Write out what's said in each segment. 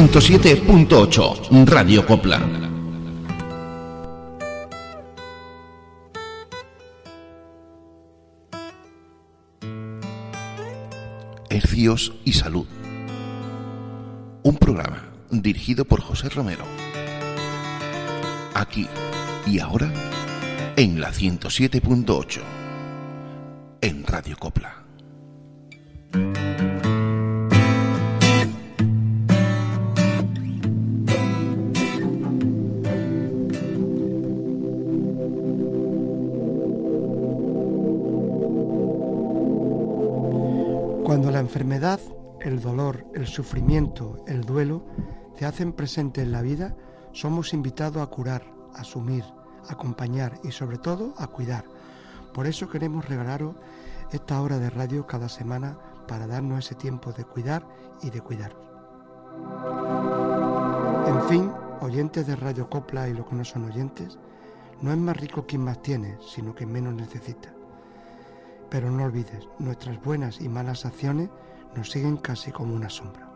...107.8... Radio Copla. Hercios y Salud. Un programa dirigido por José Romero. Aquí y ahora en la 107.8 en Radio Copla. Cuando la enfermedad, el dolor, el sufrimiento, el duelo se hacen presentes en la vida, somos invitados a curar, a asumir, a acompañar y sobre todo a cuidar. Por eso queremos regalaros esta hora de radio cada semana para darnos ese tiempo de cuidar y de cuidaros. En fin, oyentes de Radio Copla y los que no son oyentes, no es más rico quien más tiene, sino quien menos necesita. Pero no olvides, nuestras buenas y malas acciones nos siguen casi como una sombra.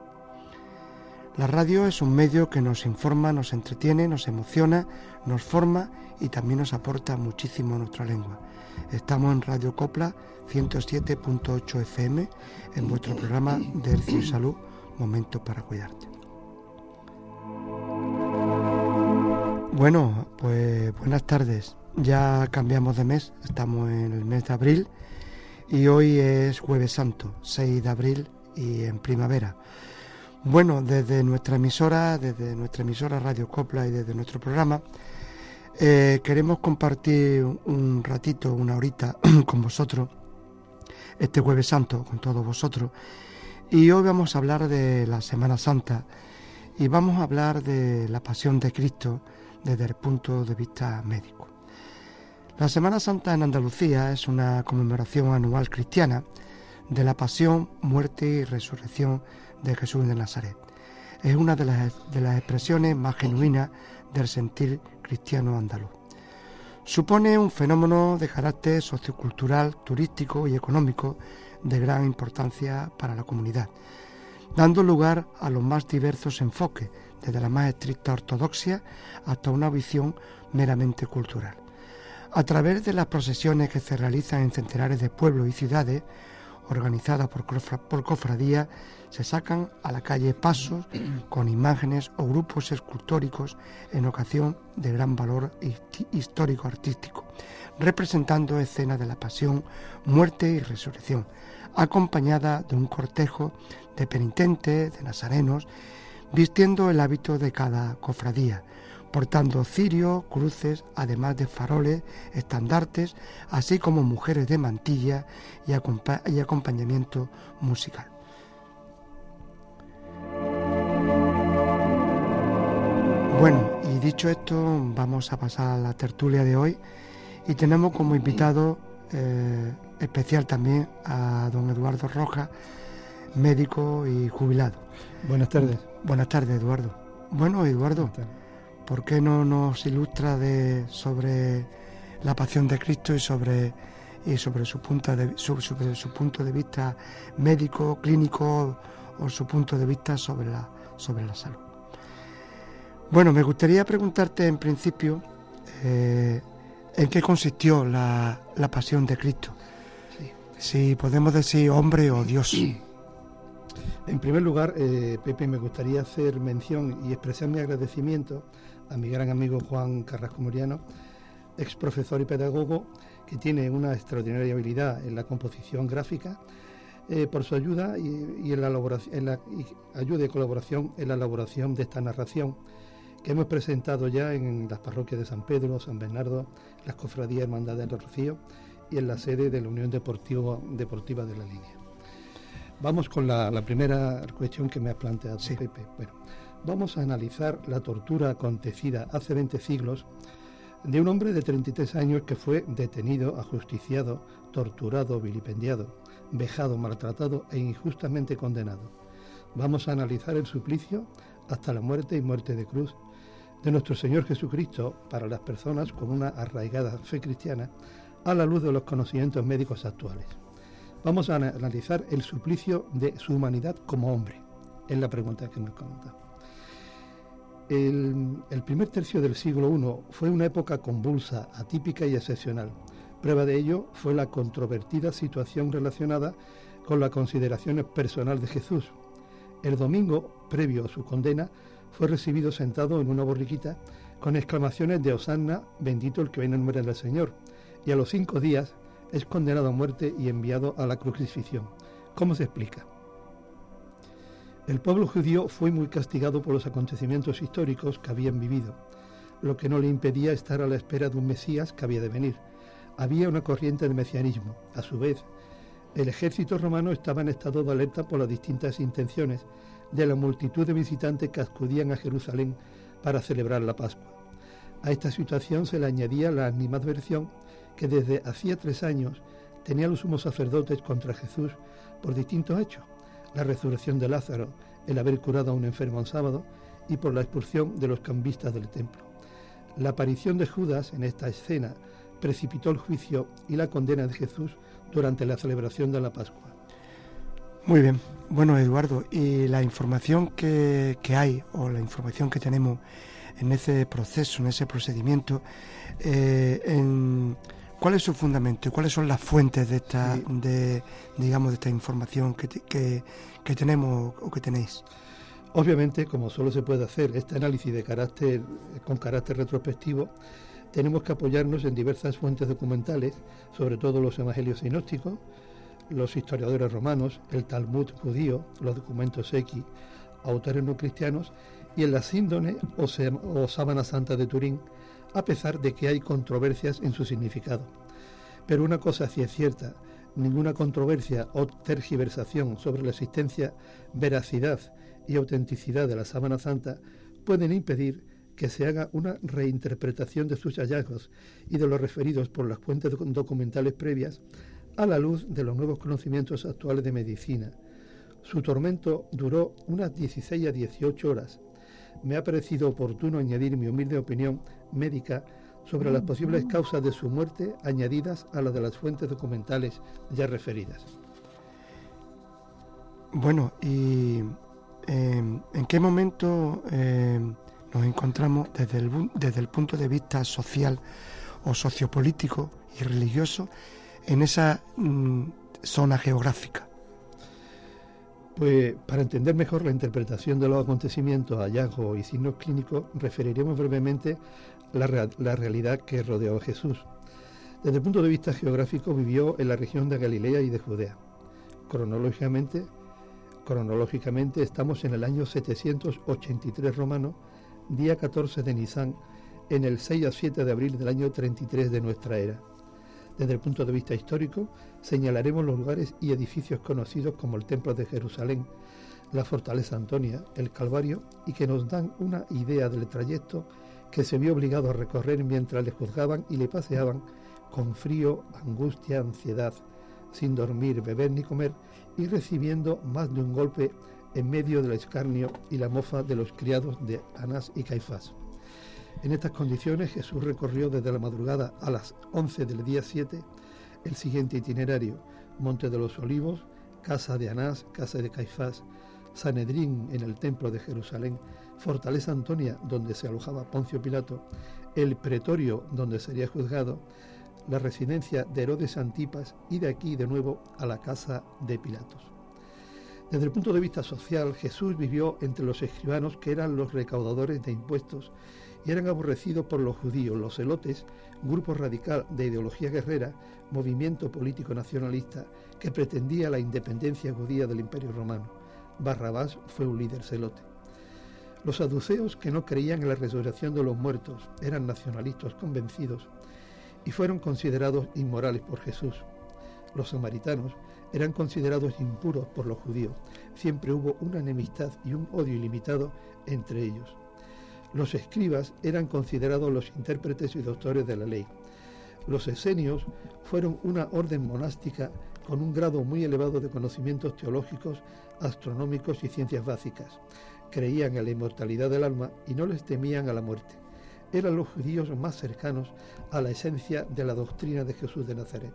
La radio es un medio que nos informa, nos entretiene, nos emociona, nos forma y también nos aporta muchísimo nuestra lengua. Estamos en Radio Copla 107.8 FM en vuestro programa de Hercio y Salud, Momento para Cuidarte. Bueno, pues buenas tardes. Ya cambiamos de mes, estamos en el mes de abril y hoy es jueves santo, 6 de abril y en primavera. Bueno, desde nuestra emisora, desde nuestra emisora Radio Copla y desde nuestro programa, eh, queremos compartir un ratito, una horita con vosotros, este jueves santo, con todos vosotros. Y hoy vamos a hablar de la Semana Santa y vamos a hablar de la pasión de Cristo desde el punto de vista médico. La Semana Santa en Andalucía es una conmemoración anual cristiana de la pasión, muerte y resurrección de Jesús de Nazaret. Es una de las, de las expresiones más genuinas del sentir cristiano andaluz. Supone un fenómeno de carácter sociocultural, turístico y económico de gran importancia para la comunidad, dando lugar a los más diversos enfoques, desde la más estricta ortodoxia hasta una visión meramente cultural. A través de las procesiones que se realizan en centenares de pueblos y ciudades, organizadas por, por cofradías, se sacan a la calle pasos con imágenes o grupos escultóricos en ocasión de gran valor histórico-artístico, representando escenas de la pasión, muerte y resurrección, acompañada de un cortejo de penitentes, de nazarenos, vistiendo el hábito de cada cofradía, portando cirios, cruces, además de faroles, estandartes, así como mujeres de mantilla y, acompa y acompañamiento musical. Bueno, y dicho esto, vamos a pasar a la tertulia de hoy y tenemos como invitado eh, especial también a don Eduardo Rojas, médico y jubilado. Buenas tardes. Buenas tardes, Eduardo. Bueno, Eduardo, ¿por qué no nos ilustra de, sobre la pasión de Cristo y sobre, y sobre, su, punto de, sobre su punto de vista médico, clínico o su punto de vista sobre la, sobre la salud? Bueno, me gustaría preguntarte en principio eh, en qué consistió la, la pasión de Cristo. Sí. Si podemos decir hombre o Dios. En primer lugar, eh, Pepe, me gustaría hacer mención y expresar mi agradecimiento a mi gran amigo Juan Carrasco Moriano, ex profesor y pedagogo, que tiene una extraordinaria habilidad en la composición gráfica, eh, por su ayuda y, en la ayuda y colaboración en la elaboración de esta narración que hemos presentado ya en las parroquias de San Pedro, San Bernardo, las cofradías Hermandades del Rocío y en la sede de la Unión Deportiva, Deportiva de la Línea. Vamos con la, primera cuestión que me ha planteado Pepe. Bueno, vamos a analizar la tortura acontecida hace 20 siglos de un hombre de 33 años que fue detenido, ajusticiado, torturado, vilipendiado, vejado, maltratado e injustamente condenado. Vamos a analizar el suplicio hasta la muerte y muerte de cruz de nuestro Señor Jesucristo para las personas con una arraigada fe cristiana a la luz de los conocimientos médicos actuales. Vamos a analizar el suplicio de su humanidad como hombre. Es la pregunta que me comenta. El, primer tercio del siglo I fue una época convulsa, atípica y excepcional. Prueba de ello fue la controvertida situación relacionada con la consideración personal de Jesús. El domingo, previo a su condena, fue recibido sentado en una borriquita con exclamaciones de Osanna, bendito el que viene en nombre del Señor, y a los cinco días es condenado a muerte y enviado a la crucifixión. ¿Cómo se explica? El pueblo judío fue muy castigado por los acontecimientos históricos que habían vivido, lo que no le impedía estar a la espera de un Mesías que había de venir. Había una corriente de mesianismo. A su vez, el ejército romano estaba en estado de alerta por las distintas intenciones de la multitud de visitantes que acudían a Jerusalén para celebrar la Pascua. A esta situación se le añadía la animadversión que desde hacía tres años tenía los sumos sacerdotes contra Jesús por distintos hechos, la resurrección de Lázaro, el haber curado a un enfermo un sábado y por la expulsión de los cambistas del templo. La aparición de Judas en esta escena precipitó el juicio y la condena de Jesús durante la celebración de la Pascua. Muy bien. Bueno, Eduardo, y la información que, hay o la información que tenemos en ese proceso, en ese procedimiento, eh, ¿cuál es su fundamento y cuáles son las fuentes de esta, de, digamos, de esta información que, que, tenemos o que tenéis? Obviamente, como solo se puede hacer este análisis de carácter, con carácter retrospectivo, tenemos que apoyarnos en diversas fuentes documentales, sobre todo los evangelios sinópticos, los historiadores romanos, el Talmud judío, los documentos X, autores no cristianos y en la síndone o, o sábana santa de Turín, a pesar de que hay controversias en su significado. Pero una cosa sí es cierta, ninguna controversia o tergiversación sobre la existencia, veracidad y autenticidad de la sábana santa pueden impedir que se haga una reinterpretación de sus hallazgos y de los referidos por las fuentes documentales previas a la luz de los nuevos conocimientos actuales de medicina. Su tormento duró unas 16 a 18 horas. Me ha parecido oportuno añadir mi humilde opinión médica sobre las posibles causas de su muerte añadidas a las de las fuentes documentales ya referidas. Bueno, ¿y em, en qué momento em, nos encontramos desde el, desde el punto de vista social o sociopolítico y religioso en esa mm, zona geográfica? Pues para entender mejor la interpretación de los acontecimientos, hallazgos y signos clínicos, referiremos brevemente la, la realidad que rodeó a Jesús. Desde el punto de vista geográfico vivió en la región de Galilea y de Judea. Cronológicamente, cronológicamente estamos en el año 783 romano, día 14 de Nisan, en el 6 a 7 de abril del año 33 de nuestra era. Desde el punto de vista histórico, señalaremos los lugares y edificios conocidos como el Templo de Jerusalén, la Fortaleza Antonia, el Calvario, y que nos dan una idea del trayecto que se vio obligado a recorrer mientras le juzgaban y le paseaban con frío, angustia, ansiedad, sin dormir, beber ni comer, y recibiendo más de un golpe en medio del escarnio y la mofa de los criados de Anás y Caifás. En estas condiciones Jesús recorrió desde la madrugada a las 11 del día 7 el siguiente itinerario, Monte de los Olivos, casa de Anás, casa de Caifás, Sanedrín en el templo de Jerusalén, Fortaleza Antonia, donde se alojaba Poncio Pilato, el pretorio donde sería juzgado, la residencia de Herodes Antipas y de aquí de nuevo a la casa de Pilatos. Desde el punto de vista social, Jesús vivió entre los escribanos que eran los recaudadores de impuestos y eran aborrecidos por los judíos, los celotes, grupo radical de ideología guerrera, movimiento político nacionalista que pretendía la independencia judía del Imperio Romano. Barrabás fue un líder celote. Los saduceos, que no creían en la resurrección de los muertos, eran nacionalistas convencidos y fueron considerados inmorales por Jesús. Los samaritanos eran considerados impuros por los judíos. Siempre hubo una enemistad y un odio ilimitado entre ellos. Los escribas eran considerados los intérpretes y doctores de la ley. Los esenios fueron una orden monástica con un grado muy elevado de conocimientos teológicos, astronómicos y ciencias básicas. Creían en la inmortalidad del alma y no les temían a la muerte. Eran los judíos más cercanos a la esencia de la doctrina de Jesús de Nazaret.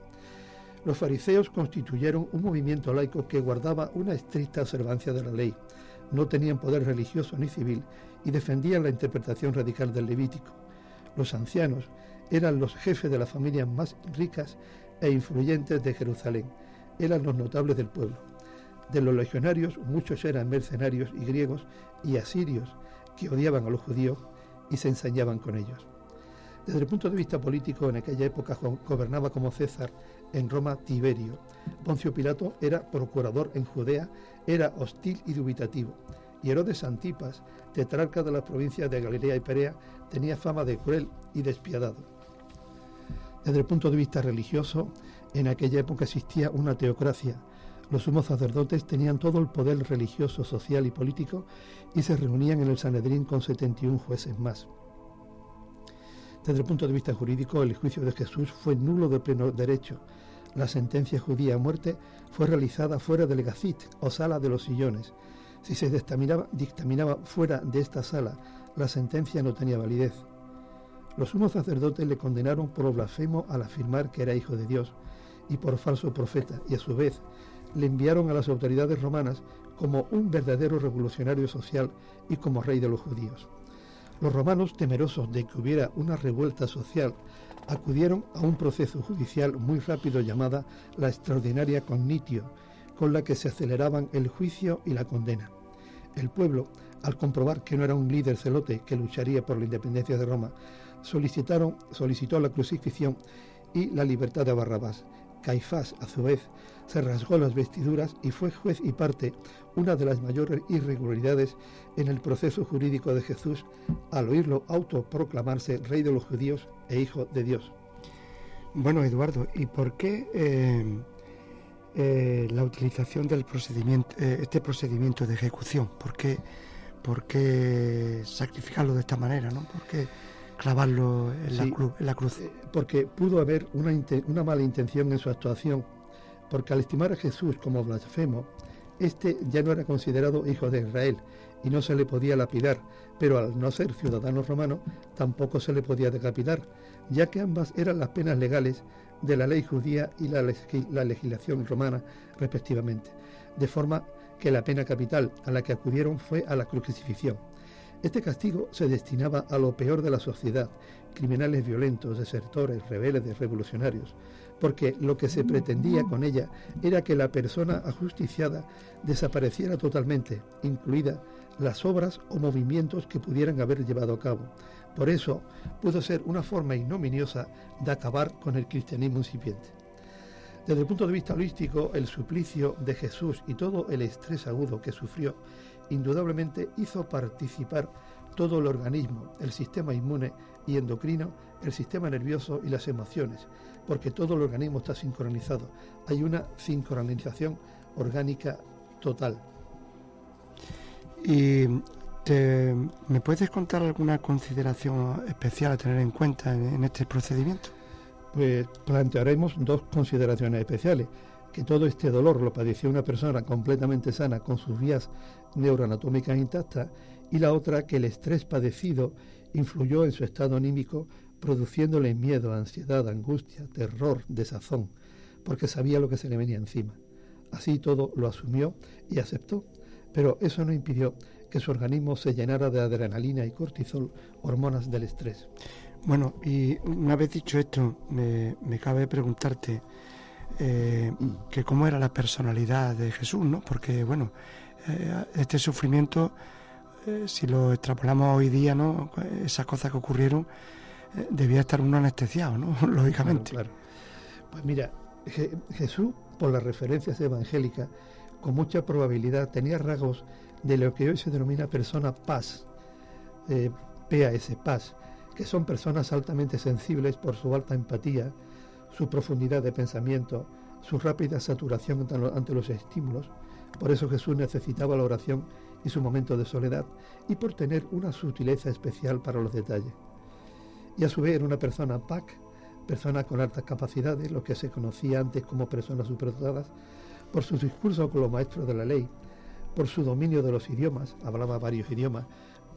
Los fariseos constituyeron un movimiento laico que guardaba una estricta observancia de la ley. No tenían poder religioso ni civil y defendían la interpretación radical del Levítico. Los ancianos eran los jefes de las familias más ricas e influyentes de Jerusalén. Eran los notables del pueblo. De los legionarios, muchos eran mercenarios y griegos y asirios que odiaban a los judíos y se ensañaban con ellos. Desde el punto de vista político, en aquella época gobernaba como César en Roma Tiberio. Poncio Pilato era procurador en Judea, era hostil y dubitativo. Y Herodes Antipas, tetrarca de las provincias de Galilea y Perea, tenía fama de cruel y despiadado. Desde el punto de vista religioso, en aquella época existía una teocracia. Los sumos sacerdotes tenían todo el poder religioso, social y político y se reunían en el Sanedrín con 71 jueces más. Desde el punto de vista jurídico, el juicio de Jesús fue nulo de pleno derecho. La sentencia judía a muerte fue realizada fuera del gacit o sala de los sillones. Si se dictaminaba, dictaminaba fuera de esta sala, la sentencia no tenía validez. Los sumos sacerdotes le condenaron por blasfemo al afirmar que era hijo de Dios y por falso profeta, y a su vez le enviaron a las autoridades romanas como un verdadero revolucionario social y como rey de los judíos. Los romanos, temerosos de que hubiera una revuelta social, acudieron a un proceso judicial muy rápido llamada la extraordinaria cognitio, con la que se aceleraban el juicio y la condena. El pueblo, al comprobar que no era un líder celote que lucharía por la independencia de Roma, solicitaron, solicitó la crucifixión y la libertad de Barrabás. Caifás, a su vez, se rasgó las vestiduras y fue juez y parte, una de las mayores irregularidades en el proceso jurídico de Jesús al oírlo autoproclamarse rey de los judíos e hijo de Dios. Bueno, Eduardo, ¿y por qué eh, eh, la utilización del procedimiento, eh, este procedimiento de ejecución? ¿Por qué, por qué sacrificarlo de esta manera? ¿no? ¿Por qué clavarlo en, la, Sí. cruz, en la cruz? Porque pudo haber una, una mala intención en su actuación, porque al estimar a Jesús como blasfemo, este ya no era considerado hijo de Israel y no se le podía lapidar, pero al no ser ciudadano romano tampoco se le podía decapitar, ya que ambas eran las penas legales de la ley judía y la, la legislación romana respectivamente, de forma que la pena capital a la que acudieron fue a la crucifixión. Este castigo se destinaba a lo peor de la sociedad, criminales violentos, desertores, rebeldes, revolucionarios, porque lo que se pretendía con ella era que la persona ajusticiada desapareciera totalmente, incluida las obras o movimientos que pudieran haber llevado a cabo. Por eso pudo ser una forma ignominiosa de acabar con el cristianismo incipiente. Desde el punto de vista holístico, el suplicio de Jesús y todo el estrés agudo que sufrió indudablemente hizo participar todo el organismo, el sistema inmune y endocrino, el sistema nervioso y las emociones, porque todo el organismo está sincronizado. Hay una sincronización orgánica total. ¿Y te- me puedes contar alguna consideración especial a tener en cuenta en, en este procedimiento? Pues plantearemos dos consideraciones especiales. Que todo este dolor lo padeció una persona completamente sana con sus vías neuroanatómicas intactas y la otra que el estrés padecido influyó en su estado anímico produciéndole miedo, ansiedad, angustia, terror, desazón, porque sabía lo que se le venía encima. Así todo lo asumió y aceptó, pero eso no impidió que su organismo se llenara de adrenalina y cortisol, hormonas del estrés. Bueno, y una vez dicho esto, me, me cabe preguntarte eh, que cómo era la personalidad de Jesús, ¿no? Porque, bueno, eh, este sufrimiento, eh, si lo extrapolamos hoy día, ¿no? Esas cosas que ocurrieron, debía estar uno anestesiado, ¿no? Lógicamente. Pues mira, Je- Jesús, por las referencias evangélicas, con mucha probabilidad tenía rasgos de lo que hoy se denomina persona paz, eh, PAS, PAS, que son personas altamente sensibles por su alta empatía, su profundidad de pensamiento, su rápida saturación ante los estímulos. Por eso Jesús necesitaba la oración y su momento de soledad, y por tener una sutileza especial para los detalles. Y a su vez era una persona PAC, persona con altas capacidades, lo que se conocía antes como personas superdotadas, por su discurso con los maestros de la ley, por su dominio de los idiomas, hablaba varios idiomas,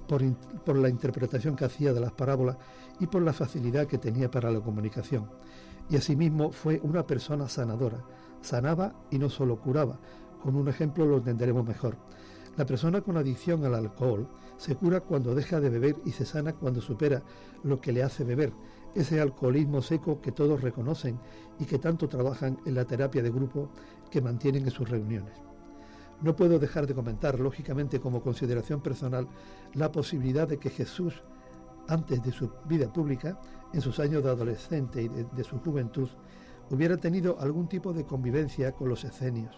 por, por, la interpretación que hacía de las parábolas y por la facilidad que tenía para la comunicación. Y asimismo fue una persona sanadora, sanaba y no solo curaba. Con un ejemplo lo entenderemos mejor. La persona con adicción al alcohol se cura cuando deja de beber y se sana cuando supera lo que le hace beber, ese alcoholismo seco que todos reconocen y que tanto trabajan en la terapia de grupo que mantienen en sus reuniones. No puedo dejar de comentar, lógicamente como consideración personal, la posibilidad de que Jesús, antes de su vida pública, en sus años de adolescente y de, su juventud, hubiera tenido algún tipo de convivencia con los escenios.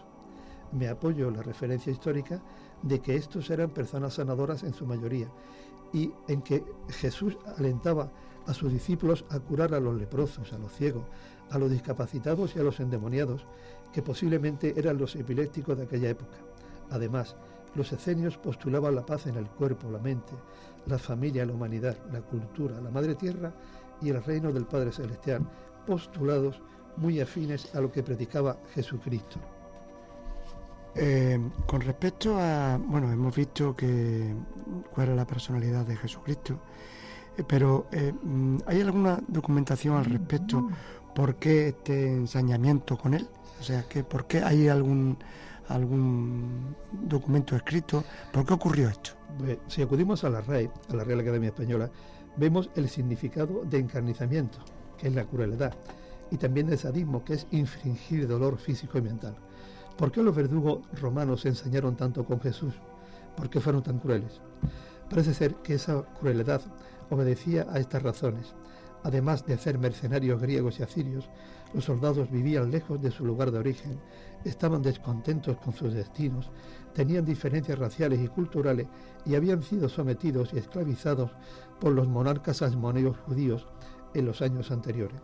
Me apoyo la referencia histórica de que estos eran personas sanadoras en su mayoría y en que Jesús alentaba a sus discípulos a curar a los leprosos, a los ciegos, a los discapacitados y a los endemoniados, que posiblemente eran los epilépticos de aquella época. Además, los escenios postulaban la paz en el cuerpo, la mente, la familia, la humanidad, la cultura, la madre tierra y el reino del Padre Celestial, postulados muy afines a lo que predicaba Jesucristo. Eh, con respecto a, bueno, hemos visto que cuál era la personalidad de Jesucristo, eh, pero eh, mm, ¿hay alguna documentación al respecto? ¿Por qué este ensañamiento con él? O sea, que ¿por qué hay algún algún documento escrito? ¿Por qué ocurrió esto? Si acudimos a la RAE, a la Real Academia Española, vemos el significado de encarnizamiento, que es la crueldad, y también de sadismo, que es infringir dolor físico y mental. ¿Por qué los verdugos romanos se ensañaron tanto con Jesús? ¿Por qué fueron tan crueles? Parece ser que esa crueldad obedecía a estas razones. Además de hacer mercenarios griegos y asirios, los soldados vivían lejos de su lugar de origen, estaban descontentos con sus destinos, tenían diferencias raciales y culturales y habían sido sometidos y esclavizados por los monarcas asmoneos judíos en los años anteriores.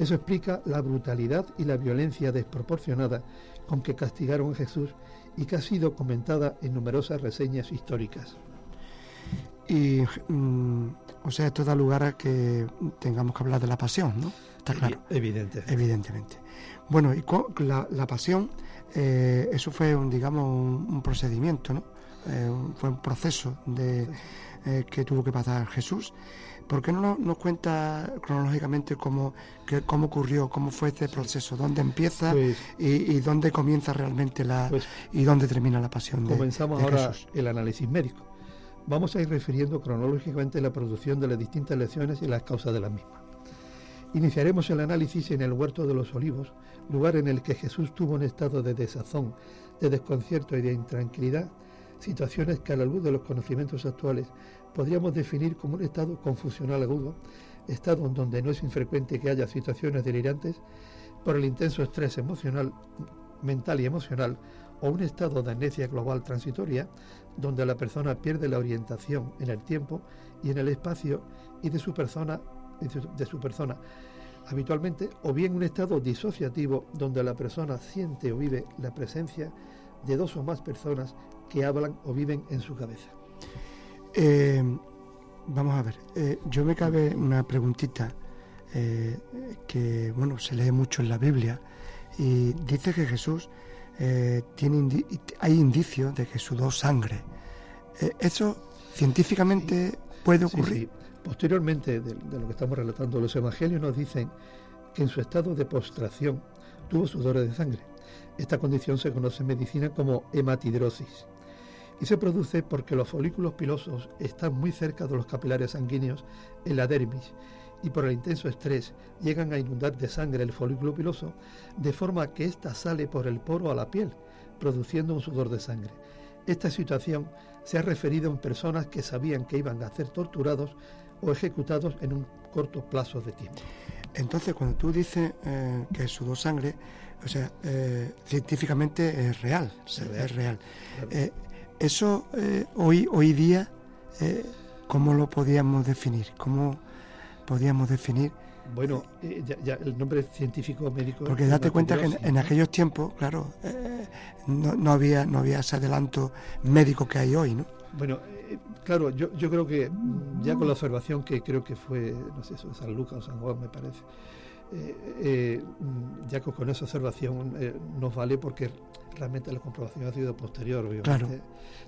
Eso explica la brutalidad y la violencia desproporcionada con que castigaron a Jesús y que ha sido comentada en numerosas reseñas históricas. Y, mm, o sea, esto da lugar a que tengamos que hablar de la pasión, ¿no? Está claro. Evidente. Evidentemente. Bueno, y la, la pasión, eh, eso fue, un, digamos, un, procedimiento, ¿no? Eh, fue un proceso de, eh, que tuvo que pasar Jesús. ¿Por qué no nos cuenta cronológicamente cómo, cómo ocurrió, cómo fue este proceso, dónde empieza pues y, dónde comienza realmente la pues y dónde termina la pasión de Comenzamos ahora el análisis médico. Vamos a ir refiriendo cronológicamente la producción de las distintas lecciones y las causas de las mismas. Iniciaremos el análisis en el huerto de los olivos, lugar en el que Jesús tuvo un estado de desazón, de desconcierto y de intranquilidad, situaciones que a la luz de los conocimientos actuales podríamos definir como un estado confusional agudo, estado en donde no es infrecuente que haya situaciones delirantes por el intenso estrés emocional, mental y emocional, o un estado de amnesia global transitoria, donde la persona pierde la orientación en el tiempo y en el espacio y de su persona, de su persona habitualmente, o bien un estado disociativo donde la persona siente o vive la presencia de dos o más personas que hablan o viven en su cabeza. Eh, vamos a ver, eh, yo me cabe una preguntita eh, que, bueno, se lee mucho en la Biblia y dice que Jesús tiene hay indicios de que sudó sangre. ¿Eso científicamente puede ocurrir? Posteriormente de, de, lo que estamos relatando, los evangelios nos dicen que en su estado de postración tuvo sudores de sangre. Esta condición se conoce en medicina como hematidrosis y se produce porque los folículos pilosos están muy cerca de los capilares sanguíneos en la dermis y por el intenso estrés llegan a inundar de sangre el folículo piloso de forma que ésta sale por el poro a la piel, produciendo un sudor de sangre. Esta situación se ha referido en personas que sabían que iban a ser torturados o ejecutados en un corto plazo de tiempo. Entonces, cuando tú dices eh, que sudó sangre, o sea, eh, científicamente es real, es real. Eh, eso hoy, hoy día ¿cómo lo podíamos definir? ¿Cómo podíamos definir? Bueno, eh, ya, ya el nombre científico médico. Porque date cuenta que en, aquellos tiempos, claro, eh, no, no había no había ese adelanto médico que hay hoy, ¿no? Bueno, eh, claro, yo, yo creo que ya con la observación que creo que fue, no sé, eso, San Lucas o San Juan me parece, eh, eh, ya con, con esa observación eh, nos vale porque realmente la comprobación ha sido posterior, obviamente. Claro.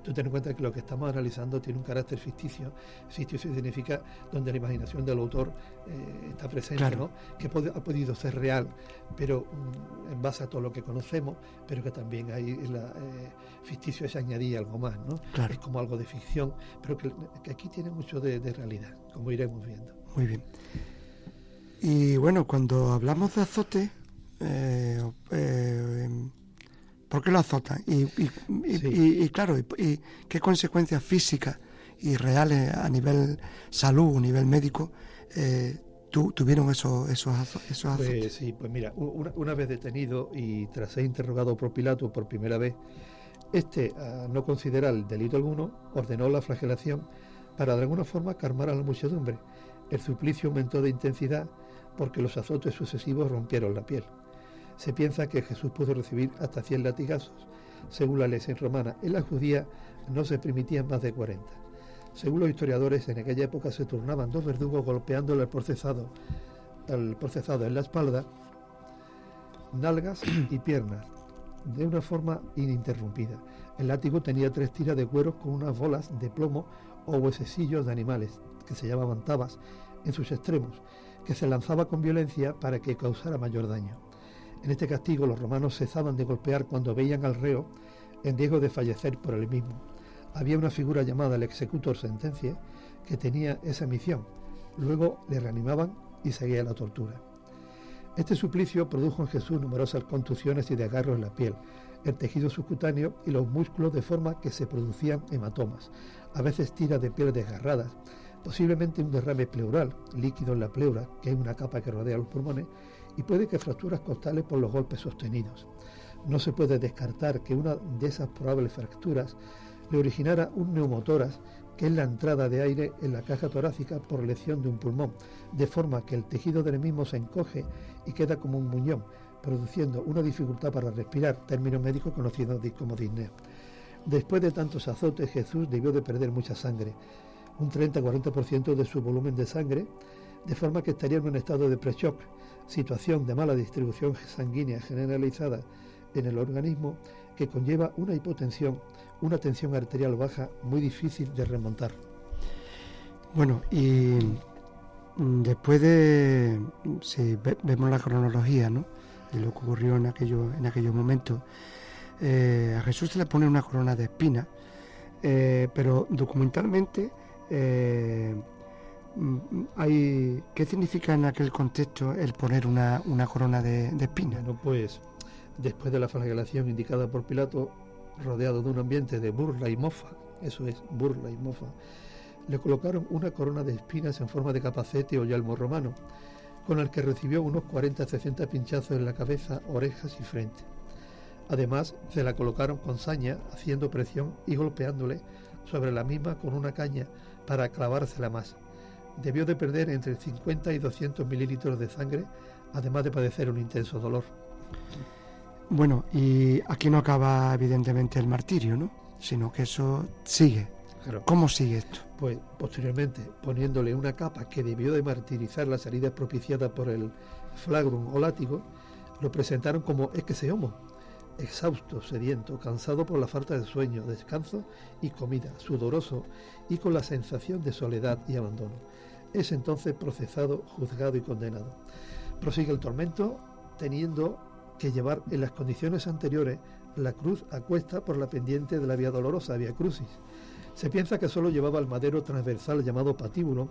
Tú ten en cuenta que lo que estamos analizando tiene un carácter ficticio. Ficticio significa donde la imaginación del autor eh, está presente, Claro. ¿no? que pod- ha podido ser real, pero mm, en base a todo lo que conocemos, pero que también hay la, eh, ficticio es añadir algo más, ¿no? Claro. Es como algo de ficción, pero que, que aquí tiene mucho de, de realidad, como iremos viendo. Muy bien. Y bueno, cuando hablamos de azote, eh, eh, ¿por qué lo azotan? Y, y- y- Sí. y- y claro, y, qué consecuencias físicas y reales a nivel salud, a nivel médico, eh, tu- tuvieron esos, esos, azo- esos azotes? Pues sí, pues mira, una, una vez detenido y tras ser interrogado por Pilato por primera vez, este, a no considerar el delito alguno, ordenó la flagelación para de alguna forma calmar a la muchedumbre. El suplicio aumentó de intensidad porque los azotes sucesivos rompieron la piel. Se piensa que Jesús pudo recibir hasta 100 latigazos. Según la ley romana, en la judía no se permitían más de 40. Según los historiadores, en aquella época se turnaban dos verdugos golpeándole al procesado, procesado en la espalda, nalgas y piernas, de una forma ininterrumpida. El látigo tenía tres tiras de cueros con unas bolas de plomo o huesecillos de animales, que se llamaban tabas, en sus extremos, que se lanzaba con violencia para que causara mayor daño. En este castigo los romanos cesaban de golpear cuando veían al reo en riesgo de fallecer por el mismo. Había una figura llamada el executor sentencia que tenía esa misión. Luego le reanimaban y seguía la tortura. Este suplicio produjo en Jesús numerosas contusiones y desgarros en la piel, el tejido subcutáneo y los músculos de forma que se producían hematomas, a veces tiras de piel desgarradas, posiblemente un derrame pleural, líquido en la pleura, que es una capa que rodea los pulmones, y puede que fracturas costales por los golpes sostenidos. No se puede descartar que una de esas probables fracturas le originara un neumotoras, que es la entrada de aire en la caja torácica por lesión de un pulmón, de forma que el tejido del mismo se encoge y queda como un muñón, produciendo una dificultad para respirar, término médico conocido como disnea. Después de tantos azotes, Jesús debió de perder mucha sangre, un 30-40% de su volumen de sangre, de forma que estaría en un estado de pre-shock, situación de mala distribución sanguínea generalizada en el organismo que conlleva una hipotensión, una tensión arterial baja muy difícil de remontar. Bueno, y mm, después de, si ve- vemos la cronología, ¿no? De lo que ocurrió en, aquello, en aquellos momentos, eh, a Jesús se le pone una corona de espinas, eh, pero documentalmente, eh, mm, hay, ¿qué significa en aquel contexto el poner una, corona de, de espinas? Bueno, pues después de la flagelación indicada por Pilato, rodeado de un ambiente de burla y mofa, eso es, burla y mofa, le colocaron una corona de espinas en forma de capacete o yelmo romano, con el que recibió unos 40-60 pinchazos en la cabeza, orejas y frente. Además, se la colocaron con saña, haciendo presión y golpeándole sobre la misma con una caña para clavársela más. Debió de perder entre 50 y 200 mililitros de sangre, además de padecer un intenso dolor. Bueno, y aquí no acaba evidentemente el martirio, ¿no? Sino que eso sigue. Claro. ¿Cómo sigue esto? Pues posteriormente, poniéndole una capa que debió de martirizar las heridas propiciadas por el flagrum o látigo, lo presentaron como homo, exhausto, sediento, cansado por la falta de sueño, descanso y comida, sudoroso y con la sensación de soledad y abandono. Es entonces procesado, juzgado y condenado. Prosigue el tormento teniendo que llevar en las condiciones anteriores la cruz a cuesta por la pendiente de la vía dolorosa, vía crucis. Se piensa que solo llevaba el madero transversal llamado patíbulo,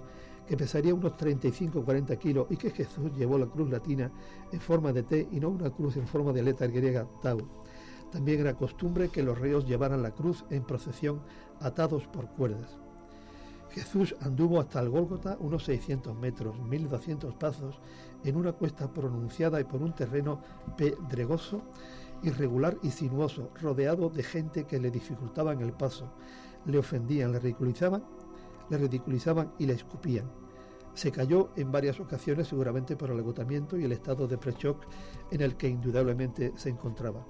que pesaría unos 35-40 kilos, y que Jesús llevó la cruz latina en forma de T y no una cruz en forma de letra griega Tau. También era costumbre que los reos llevaran la cruz en procesión atados por cuerdas. Jesús anduvo hasta el Gólgota unos 600 metros, 1200 pasos, en una cuesta pronunciada y por un terreno pedregoso, irregular y sinuoso, rodeado de gente que le dificultaban el paso, le ofendían, le ridiculizaban, le ridiculizaban y le escupían. Se cayó en varias ocasiones seguramente por el agotamiento y el estado de pre-shock en el que indudablemente se encontraba.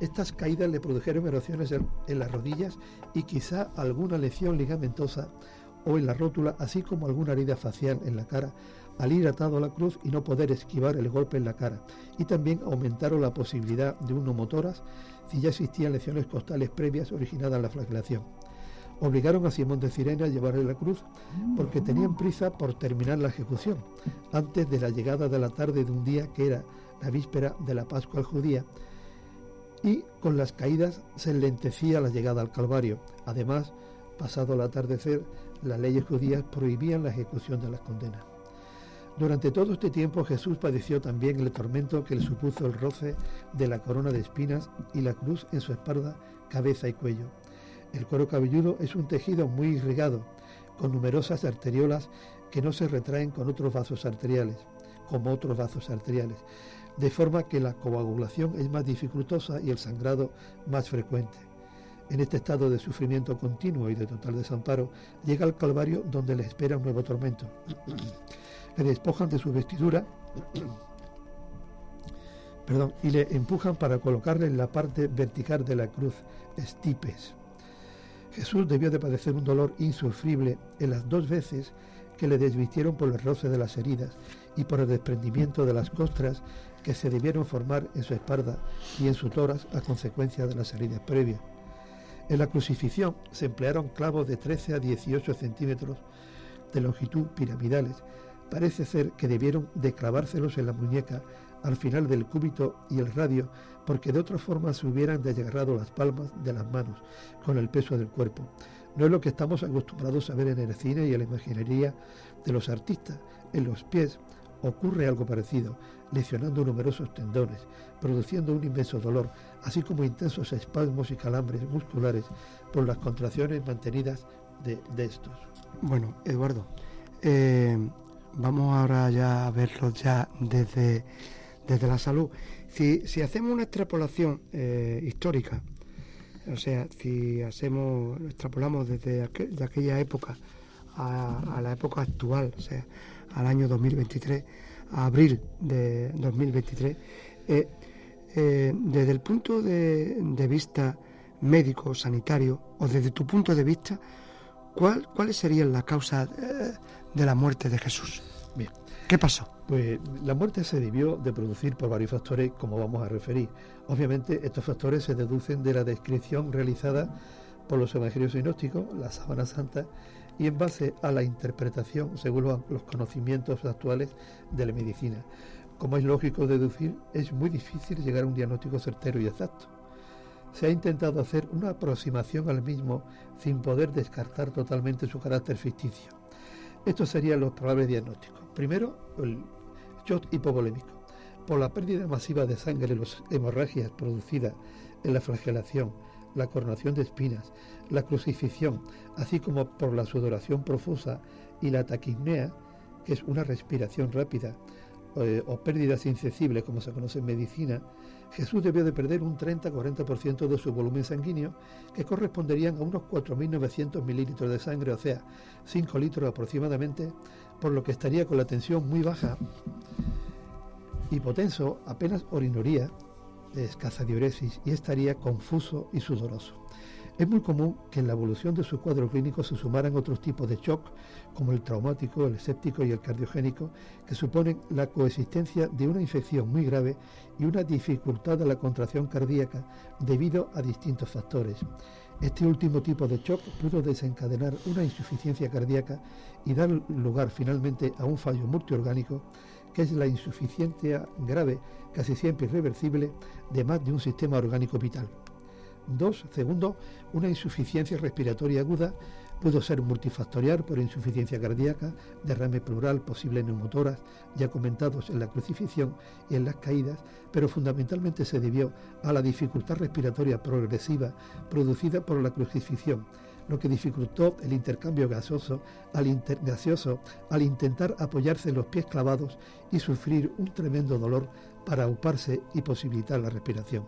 Estas caídas le produjeron erosiones en las rodillas y quizá alguna lesión ligamentosa o en la rótula, así como alguna herida facial en la cara, al ir atado a la cruz y no poder esquivar el golpe en la cara. Y también aumentaron la posibilidad de un neumotoras si ya existían lesiones costales previas originadas en la flagelación. Obligaron a Simón de Cirene a llevarle la cruz porque tenían prisa por terminar la ejecución, antes de la llegada de la tarde de un día que era la víspera de la Pascua judía, y con las caídas se enlentecía la llegada al Calvario. Además, pasado el atardecer, las leyes judías prohibían la ejecución de las condenas. Durante todo este tiempo Jesús padeció también el tormento que le supuso el roce de la corona de espinas y la cruz en su espalda, cabeza y cuello. El cuero cabelludo es un tejido muy irrigado, con numerosas arteriolas que no se retraen con otros vasos arteriales, como otros vasos arteriales, de forma que la coagulación es más dificultosa y el sangrado más frecuente. En este estado de sufrimiento continuo y de total desamparo, llega al Calvario donde le espera un nuevo tormento. le despojan de su vestidura y le empujan para colocarle en la parte vertical de la cruz, estipes. Jesús debió de padecer un dolor insufrible en las dos veces que le desvistieron por el roce de las heridas y por el desprendimiento de las costras que se debieron formar en su espalda y en su toras a consecuencia de las heridas previas. En la crucifixión se emplearon clavos de 13 a 18 centímetros de longitud piramidales. Parece ser que debieron de clavárselos en la muñeca al final del cúbito y el radio, porque de otra forma se hubieran desgarrado las palmas de las manos con el peso del cuerpo. No es lo que estamos acostumbrados a ver en el cine y en la imaginería de los artistas. En los pies ocurre algo parecido, lesionando numerosos tendones, produciendo un inmenso dolor, así como intensos espasmos y calambres musculares por las contracciones mantenidas de, estos. Bueno, Eduardo, eh, vamos ahora ya a verlo ya desde, desde la salud. Si, si hacemos una extrapolación eh, histórica, o sea, si hacemos, extrapolamos desde aquella época a, a la época actual, o sea, al año 2023, a abril de 2023, eh, eh, desde el punto de, vista médico, sanitario, o desde tu punto de vista, ¿cuál, ¿cuáles serían las causas de la muerte de Jesús? Bien. ¿Qué pasó? Pues la muerte se debió de producir por varios factores, como vamos a referir. Obviamente, estos factores se deducen de la descripción realizada por los evangelios sinópticos, la sábana santa y en base a la interpretación según los conocimientos actuales de la medicina. Como es lógico deducir, es muy difícil llegar a un diagnóstico certero y exacto. Se ha intentado hacer una aproximación al mismo sin poder descartar totalmente su carácter ficticio. Estos serían los probables diagnósticos. Primero, el shock hipovolémico. Por la pérdida masiva de sangre y las hemorragias producidas en la flagelación, la coronación de espinas, la crucifixión, así como por la sudoración profusa y la taquipnea, que es una respiración rápida, eh, o pérdidas insensibles, como se conoce en medicina, Jesús debió de perder un 30-40% de su volumen sanguíneo, que corresponderían a unos 4.900 mililitros de sangre, o sea, 5 litros aproximadamente, por lo que estaría con la tensión muy baja. Hipotenso, apenas orinoría, de escasa diuresis y estaría confuso y sudoroso. Es muy común que en la evolución de su cuadro clínico se sumaran otros tipos de shock, como el traumático, el séptico y el cardiogénico, que suponen la coexistencia de una infección muy grave y una dificultad de la contracción cardíaca debido a distintos factores. Este último tipo de shock pudo desencadenar una insuficiencia cardíaca y dar lugar finalmente a un fallo multiorgánico que es la insuficiencia grave, casi siempre irreversible, de más de un sistema orgánico vital. Dos, segundo, una insuficiencia respiratoria aguda pudo ser multifactorial por insuficiencia cardíaca, derrame plural, posibles neumotoras, ya comentados en la crucifixión y en las caídas, pero fundamentalmente se debió a la dificultad respiratoria progresiva producida por la crucifixión, lo que dificultó el intercambio gaseoso al, gaseoso al intentar apoyarse en los pies clavados y sufrir un tremendo dolor para auparse y posibilitar la respiración.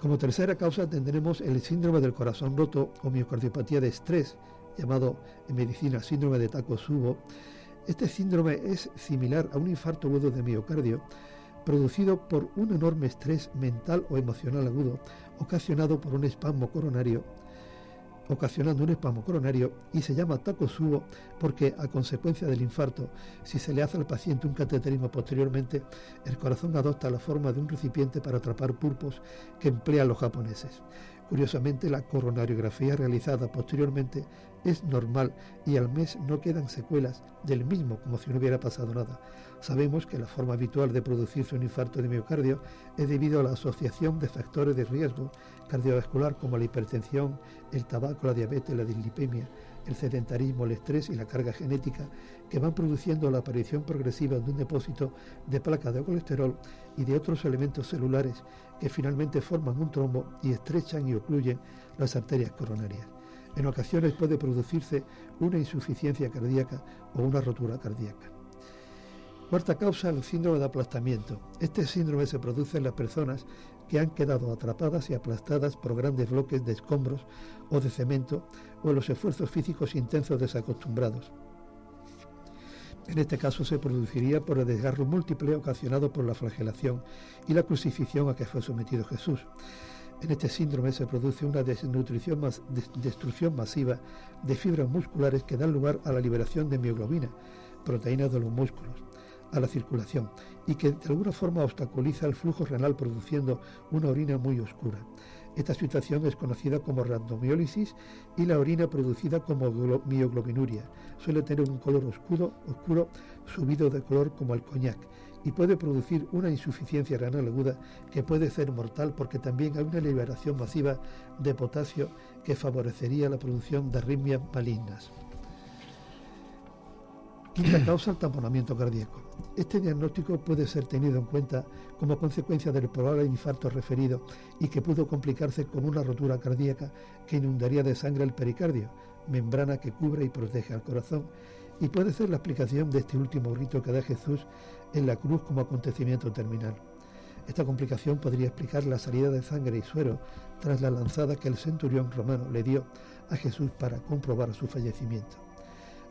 Como tercera causa tendremos el síndrome del corazón roto o miocardiopatía de estrés, llamado en medicina síndrome de Takotsubo. Este síndrome es similar a un infarto agudo de miocardio producido por un enorme estrés mental o emocional agudo ocasionado por un espasmo coronario ocasionando un espasmo coronario y se llama Takotsubo porque a consecuencia del infarto, si se le hace al paciente un cateterismo posteriormente, el corazón adopta la forma de un recipiente para atrapar pulpos que emplean los japoneses. Curiosamente, la coronariografía realizada posteriormente es normal y al mes no quedan secuelas del mismo como si no hubiera pasado nada. Sabemos que la forma habitual de producirse un infarto de miocardio es debido a la asociación de factores de riesgo cardiovascular como la hipertensión, el tabaco, la diabetes, la dislipemia, el sedentarismo, el estrés y la carga genética que van produciendo la aparición progresiva de un depósito de placas de colesterol y de otros elementos celulares que finalmente forman un trombo y estrechan y ocluyen las arterias coronarias. En ocasiones puede producirse una insuficiencia cardíaca o una rotura cardíaca. Cuarta causa, el síndrome de aplastamiento. Este síndrome se produce en las personas que han quedado atrapadas y aplastadas por grandes bloques de escombros o de cemento o los esfuerzos físicos intensos desacostumbrados. En este caso se produciría por el desgarro múltiple ocasionado por la flagelación y la crucifixión a que fue sometido Jesús. En este síndrome se produce una desnutrición destrucción masiva de fibras musculares que dan lugar a la liberación de mioglobina, proteínas de los músculos a la circulación y que de alguna forma obstaculiza el flujo renal produciendo una orina muy oscura. Esta situación es conocida como randomiólisis y la orina producida como mioglobinuria. Suele tener un color oscuro, oscuro subido de color como el coñac y puede producir una insuficiencia renal aguda que puede ser mortal porque también hay una liberación masiva de potasio que favorecería la producción de arritmias malignas. Quinta causa, el tamponamiento cardíaco. Este diagnóstico puede ser tenido en cuenta como consecuencia del probable infarto referido y que pudo complicarse con una rotura cardíaca que inundaría de sangre el pericardio, membrana que cubre y protege al corazón, y puede ser la explicación de este último grito que da Jesús en la cruz como acontecimiento terminal. Esta complicación podría explicar la salida de sangre y suero tras la lanzada que el centurión romano le dio a Jesús para comprobar su fallecimiento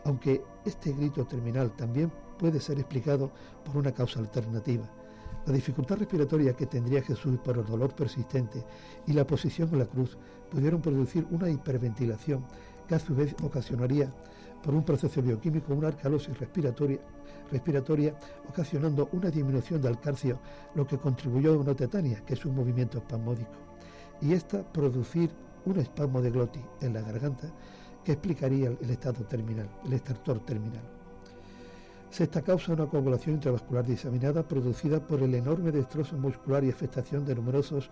aunque este grito terminal también puede ser explicado por una causa alternativa. La dificultad respiratoria que tendría Jesús por el dolor persistente y la posición en la cruz pudieron producir una hiperventilación que a su vez ocasionaría por un proceso bioquímico una respiratoria, respiratoria ocasionando una disminución del calcio, lo que contribuyó a una tetania, que es un movimiento espasmódico, y esta producir un espasmo de glotis en la garganta que explicaría el estado terminal, el estertor terminal. Sexta causa una coagulación intravascular diseminada producida por el enorme destrozo muscular y afectación de numerosos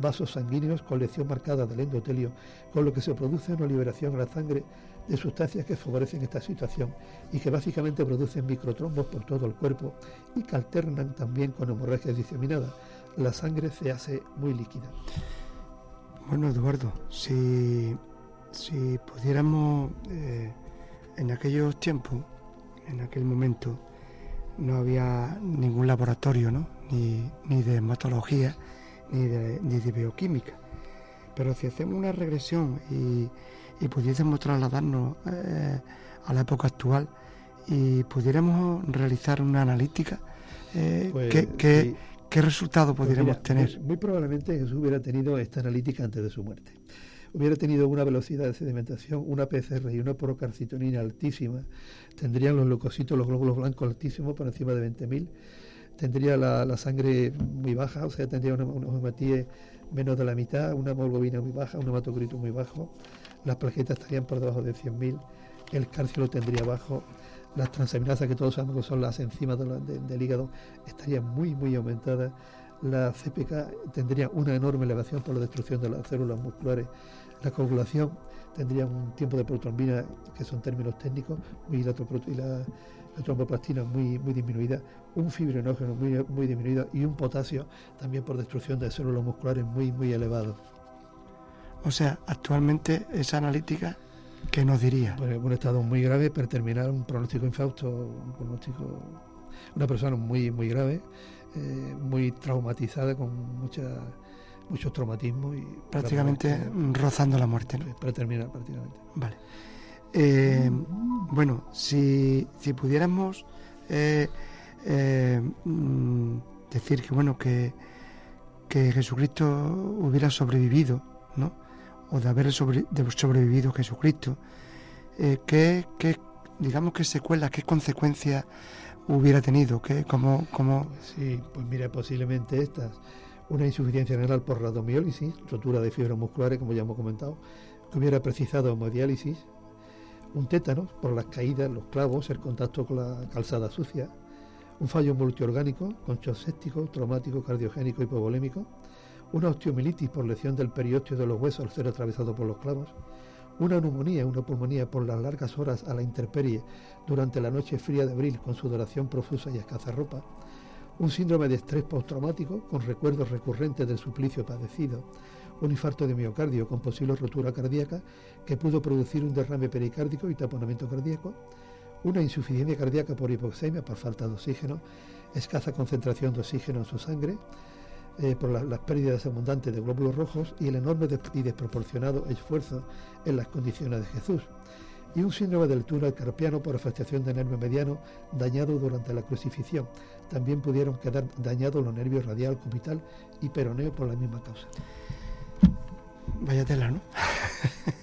vasos sanguíneos con lesión marcada del endotelio, con lo que se produce una liberación a la sangre de sustancias que favorecen esta situación y que básicamente producen microtrombos por todo el cuerpo y que alternan también con hemorragias diseminadas. La sangre se hace muy líquida. Bueno, Eduardo, si si pudiéramos, eh, en aquellos tiempos, en aquel momento, no había ningún laboratorio, ¿no? Ni, de hematología, ni de, ni de bioquímica. Pero si hacemos una regresión y, pudiésemos trasladarnos eh, a la época actual y pudiéramos realizar una analítica, eh, pues, ¿qué, resultado pues tener? Pues muy probablemente Jesús hubiera tenido esta analítica antes de su muerte hubiera tenido una velocidad de sedimentación, una PCR y una porocarcitonina altísima, tendrían los leucocitos, los glóbulos blancos altísimos por encima de 20.000, tendría la, sangre muy baja, o sea, tendría una, una menos de la mitad, una hemoglobina muy baja, un hematocrito muy bajo, las plaquetas estarían por debajo de 100.000, el calcio lo tendría bajo, las transaminasas que todos sabemos que son las enzimas del hígado estarían muy, muy aumentadas, la CPK tendría una enorme elevación por la destrucción de las células musculares la coagulación tendría un tiempo de protrombina, que son términos técnicos, y la, tromboplastina muy, muy disminuida, un fibrinógeno muy, muy disminuido y un potasio también por destrucción de células musculares muy, muy elevado. O sea, actualmente esa analítica, ¿qué nos diría? Pues un estado muy grave, para terminar un pronóstico infausto, un pronóstico, una persona muy, muy grave, eh, muy traumatizada con mucha muchos traumatismos y prácticamente rozando la muerte, ¿no? Para terminar prácticamente. Vale. eh, bueno, si, si pudiéramos eh, eh, mm, decir que bueno que, que Jesucristo hubiera sobrevivido, ¿no? O de haber sobre- de sobrevivido Jesucristo, eh, ¿qué, qué, digamos qué secuela, qué consecuencias hubiera tenido, qué, cómo, cómo Sí, pues mira, posiblemente estas. Una insuficiencia renal por radomiólisis, rotura de fibras musculares, como ya hemos comentado, que hubiera precisado hemodiálisis. Un tétano por las caídas, los clavos, el contacto con la calzada sucia. Un fallo multiorgánico con shock séptico, traumático, cardiogénico, hipovolémico. Una osteomielitis por lesión del periósteo de los huesos al ser atravesado por los clavos. Una neumonía, una pulmonía por las largas horas a la intemperie durante la noche fría de abril con sudoración profusa y escasa ropa. Un síndrome de estrés postraumático con recuerdos recurrentes del suplicio padecido, un infarto de miocardio con posible rotura cardíaca que pudo producir un derrame pericárdico y taponamiento cardíaco, una insuficiencia cardíaca por hipoxemia por falta de oxígeno, escasa concentración de oxígeno en su sangre, eh, por la- las pérdidas abundantes de glóbulos rojos y el enorme y desproporcionado esfuerzo en las condiciones de Jesús y un síndrome del túnel carpiano por afectación del nervio mediano dañado durante la crucifixión. También pudieron quedar dañados los nervios radial, cubital y peroneo por la misma causa. Vaya tela, ¿no?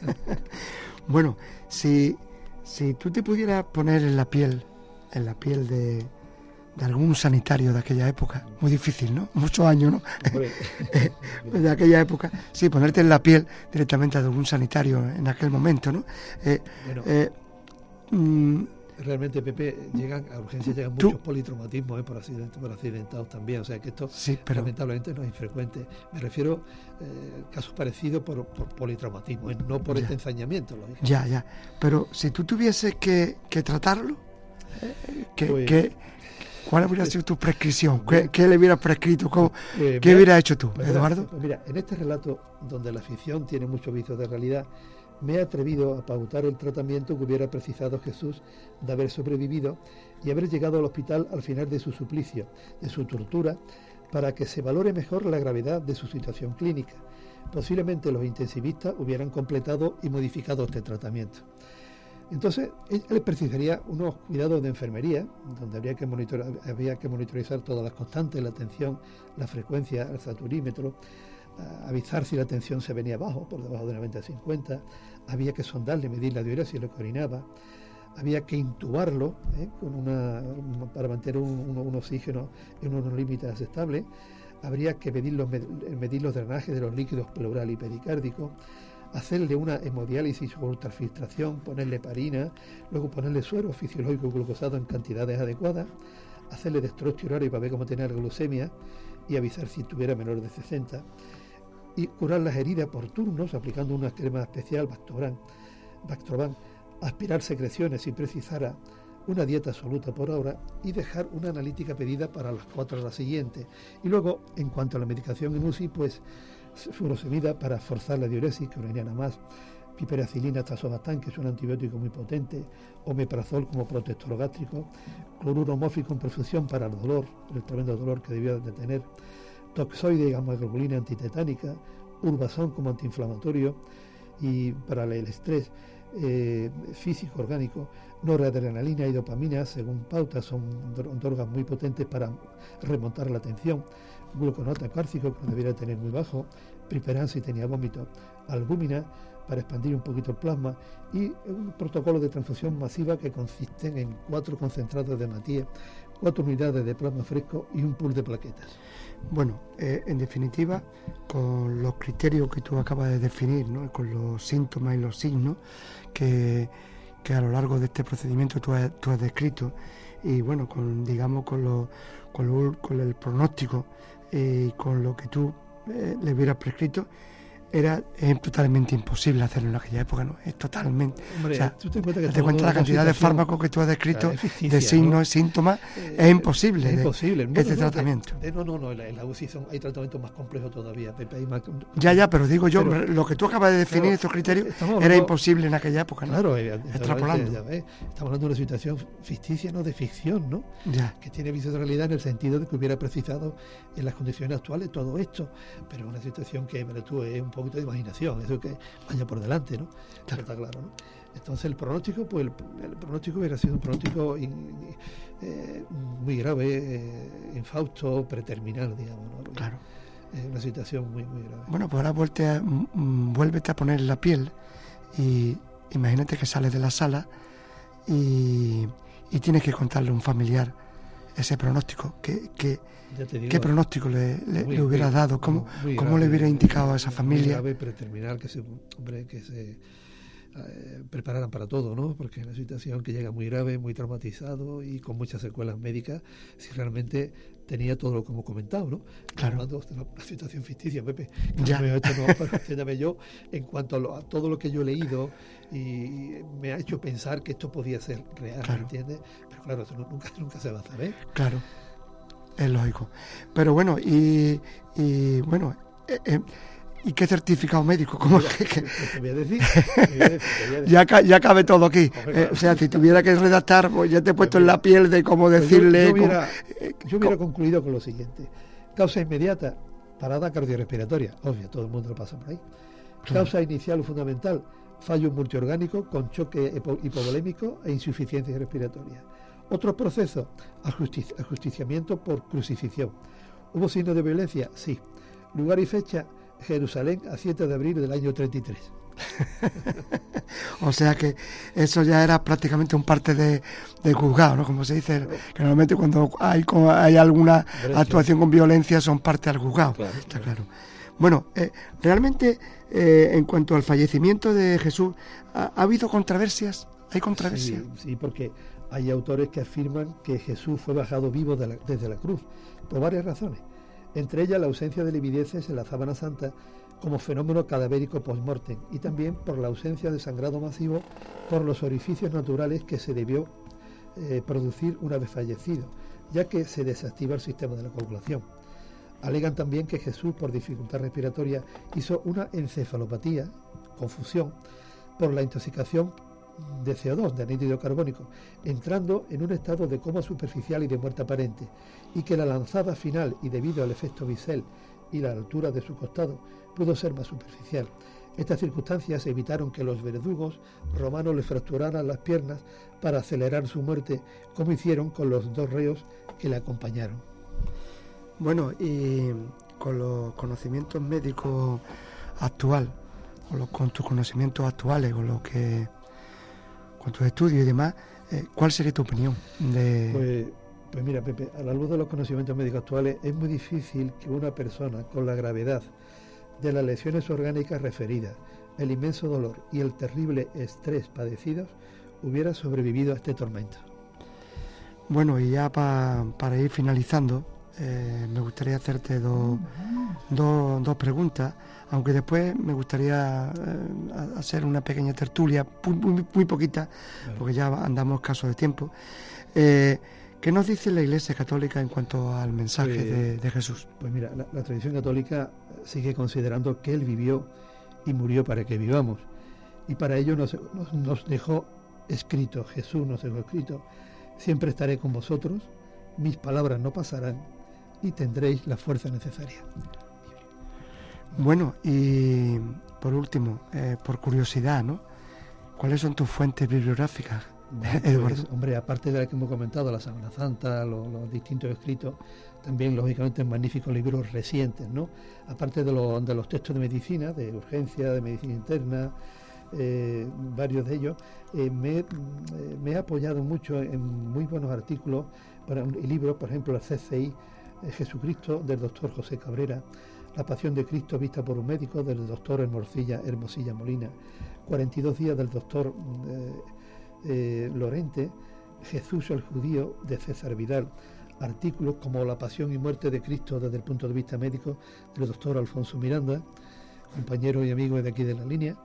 bueno, si, si tú te pudieras poner en la piel, en la piel de, de algún sanitario de aquella época, muy difícil, ¿no? Muchos años, ¿no? De aquella época, sí, ponerte en la piel directamente de algún sanitario en aquel momento, ¿no? Eh, bueno, eh, mm, realmente, Pepe, llegan a urgencias llegan Tú- muchos politraumatismos eh, por, accidente, por accidentados también, o sea que esto sí, pero lamentablemente no es infrecuente. Me refiero eh, casos parecidos por, por politraumatismo, no por Ya. este ensañamiento, lógicamente. ya, ya. Pero si tú tuvieses que, que tratarlo, ¿qué- Pues- qué- ¿cuál habría sido tu prescripción? ¿Qué, qué le hubieras prescrito? ¿Cómo- Eh, ¿Qué mira- hubieras hecho tú, Pues Eduardo? pues mira, en este relato, donde la ficción tiene muchos vicios de realidad, me he atrevido a pautar el tratamiento que hubiera precisado Jesús de haber sobrevivido y haber llegado al hospital al final de su suplicio, de su tortura, para que se valore mejor la gravedad de su situación clínica. Posiblemente los intensivistas hubieran completado y modificado este tratamiento. Entonces, él precisaría unos cuidados de enfermería, donde habría que, había que monitorizar todas las constantes, la tensión, la frecuencia, el saturímetro, a- avisar si la tensión se venía abajo, por debajo de 90-50, había que sondarle, medir la diuresis, lo que orinaba, había que intubarlo ¿eh? con una, para mantener un, oxígeno en unos límites aceptables, habría que medir los, med- medir los drenajes de los líquidos pleural y pericárdico, hacerle una hemodiálisis o ultrafiltración, ponerle parina, luego ponerle suero fisiológico glucosado en cantidades adecuadas, hacerle dextrostirolario para ver cómo tenía la glucemia y avisar si tuviera menor de 60 y curar las heridas por turnos aplicando una crema especial Bactroban, Bactroban, aspirar secreciones si precisara una dieta absoluta por hora y dejar una analítica pedida para las cuatro horas siguientes. Y luego, en cuanto a la medicación en UCI, pues furosemida para forzar la diuresis, que urinara más, piperacilina, tazobactam, que es un antibiótico muy potente, omeprazol como protector gástrico, cloruro homófico en perfusión para el dolor, el tremendo dolor que debió de tener, toxoide y gamma-globulina antitetánica, urbazón como antiinflamatorio. Y para el estrés eh, físico orgánico, noradrenalina y dopamina, según pautas, son dro- drogas muy potentes para remontar la tensión, gluconato cárcico, que debiera tener muy bajo, priperan si tenía vómito, albúmina para expandir un poquito el plasma y un protocolo de transfusión masiva que consiste en cuatro concentrados de hematía, cuatro unidades de plasma fresco y un pool de plaquetas. Bueno, eh, en definitiva, con los criterios que tú acabas de definir, con los síntomas y los signos que, que a lo largo de este procedimiento tú has, descrito, y bueno, con digamos con, con el pronóstico y con lo que tú eh, le hubieras prescrito, era es totalmente imposible hacerlo en aquella época, ¿no? Es totalmente. Hombre, o sea, tú ten cuenta que cuenta la cantidad de fármacos que tú has descrito, claro, de signos ¿no? síntomas, Eh, es imposible. Es de- imposible. este de- tratamiento. de- no, no, no, en la, UCI son- hay tratamientos más complejos todavía. Pepe, hay más- Ya, ya, pero digo yo, Pero- lo que tú acabas de definir, Claro, estos criterios, estamos era imposible en aquella época, ¿no? Claro, eh, Extrapolando. ya ves, estamos hablando de una situación ficticia, no de ficción, ¿no? Ya, Que tiene vicio de realidad en el sentido de que hubiera precisado en las condiciones actuales todo esto, pero una situación que, pero tú, es un poco poquito de imaginación, eso que vaya por delante, ¿no? Está claro, ¿no? Entonces el pronóstico, pues el, el pronóstico hubiera sido un pronóstico in- eh, muy grave, eh, infausto, preterminal, digamos, ¿no? Claro. Es una situación muy, muy grave. Bueno, pues ahora vuelte a- mm, mm, vuélvete a poner la piel y imagínate que sales de la sala y, y tienes que contarle a un familiar ese pronóstico. ¿Qué, qué, Ya te digo, qué pronóstico le, le- le hubieras muy- dado? ¿Cómo, muy cómo grave, le hubiera indicado a esa muy familia? grave, que se, hombre, que se eh, prepararan para todo, ¿no? Porque es una situación que llega muy grave, muy traumatizado y con muchas secuelas médicas, si realmente tenía todo lo como comentado, ¿no? Claro. Hablando de una, una situación ficticia, Pepe. Ya. No, esto no, pero yo, en cuanto a, lo- a todo lo que yo he leído y me ha hecho pensar que esto podía ser real, Claro. ¿me entiendes? Pero claro, eso no- nunca, nunca se va a saber. Claro, es lógico. Pero bueno, y, y bueno, eh, eh, ¿y qué certificado médico? ¿Cómo Mira, que- que- te voy a decir, te voy a decir, te voy a decir. ya, ca- ya cabe todo aquí. Hombre, Eh, o sea, si tuviera que redactar, pues ya te he puesto en la piel de cómo yo- decirle. Yo, hubiera, yo hubiera concluido con lo siguiente. Causa inmediata, parada cardiorrespiratoria. Obvio, todo el mundo lo pasa por ahí. Claro. Causa inicial o fundamental, fallo multiorgánico con choque hipo- hipovolémico e insuficiencia respiratoria. Otros procesos, ajusti- ajusticiamiento por crucifixión. ¿Hubo signos de violencia? Sí. Lugar y fecha, Jerusalén, a 7 de abril del año 33. O sea que eso ya era prácticamente un parte de, de juzgado, ¿no? Como se dice, que normalmente cuando hay, hay alguna actuación con violencia son parte al juzgado. Claro, Está claro. Bueno, eh, realmente eh, en cuanto al fallecimiento de Jesús, ¿ha, ha habido controversias? ¿Hay controversias? Sí, sí, porque hay autores que afirman que Jesús fue bajado vivo desde la cruz, por varias razones. Entre ellas la ausencia de livideces en la sábana santa como fenómeno cadavérico post-mortem y también por la ausencia de sangrado masivo por los orificios naturales que se debió eh, producir una vez fallecido, ya que se desactiva el sistema de la coagulación. Alegan también que Jesús, por dificultad respiratoria, hizo una encefalopatía, confusión, por la intoxicación de CO2, de anhídrido carbónico, entrando en un estado de coma superficial y de muerte aparente, y que la lanzada final, y debido al efecto bisel y la altura de su costado, pudo ser más superficial. Estas circunstancias evitaron que los verdugos romanos le fracturaran las piernas para acelerar su muerte, como hicieron con los dos reos que le acompañaron. Bueno, y con los conocimientos médicos actual, los, con tus conocimientos actuales, con lo que, con tus estudios y demás, eh, ¿cuál sería tu opinión de? Pues, pues mira, Pepe, a la luz de los conocimientos médicos actuales, es muy difícil que una persona con la gravedad de las lesiones orgánicas referidas, el inmenso dolor y el terrible estrés padecidos hubiera sobrevivido a este tormento. Bueno, y ya pa- para ir finalizando, eh, me gustaría hacerte dos, dos, dos preguntas, aunque después me gustaría eh, hacer una pequeña tertulia, muy, poquita, porque ya andamos escasos de tiempo. Eh, ¿Qué nos dice la Iglesia Católica en cuanto al mensaje Pues- de, de Jesús? Pues mira, la, la tradición católica sigue considerando que Él vivió y murió para que vivamos. Y para ello nos, nos- nos dejó escrito, Jesús nos dejó escrito, siempre estaré con vosotros, mis palabras no pasarán y tendréis la fuerza necesaria. Bueno, y por último, eh, por curiosidad, ¿no? ¿Cuáles son tus fuentes bibliográficas, Bueno, Eduardo? pues, hombre, aparte de la que hemos comentado, la Semana Santa, lo- los, distintos escritos, también lógicamente magníficos libros recientes, ¿no? Aparte de, lo- de los textos de medicina, de urgencia, de medicina interna, eh, varios de ellos, eh, me, eh, me he apoyado mucho en muy buenos artículos para y libros, por ejemplo, el CCI eh, Jesucristo del doctor José Cabrera, La Pasión de Cristo vista por un médico del doctor Hermosilla, Hermosilla Molina, 42 días del doctor eh, eh, Lorente, Jesús el judío de César Vidal, artículos como La pasión y muerte de Cristo desde el punto de vista médico del doctor Alfonso Miranda, compañero y amigo de aquí de la línea,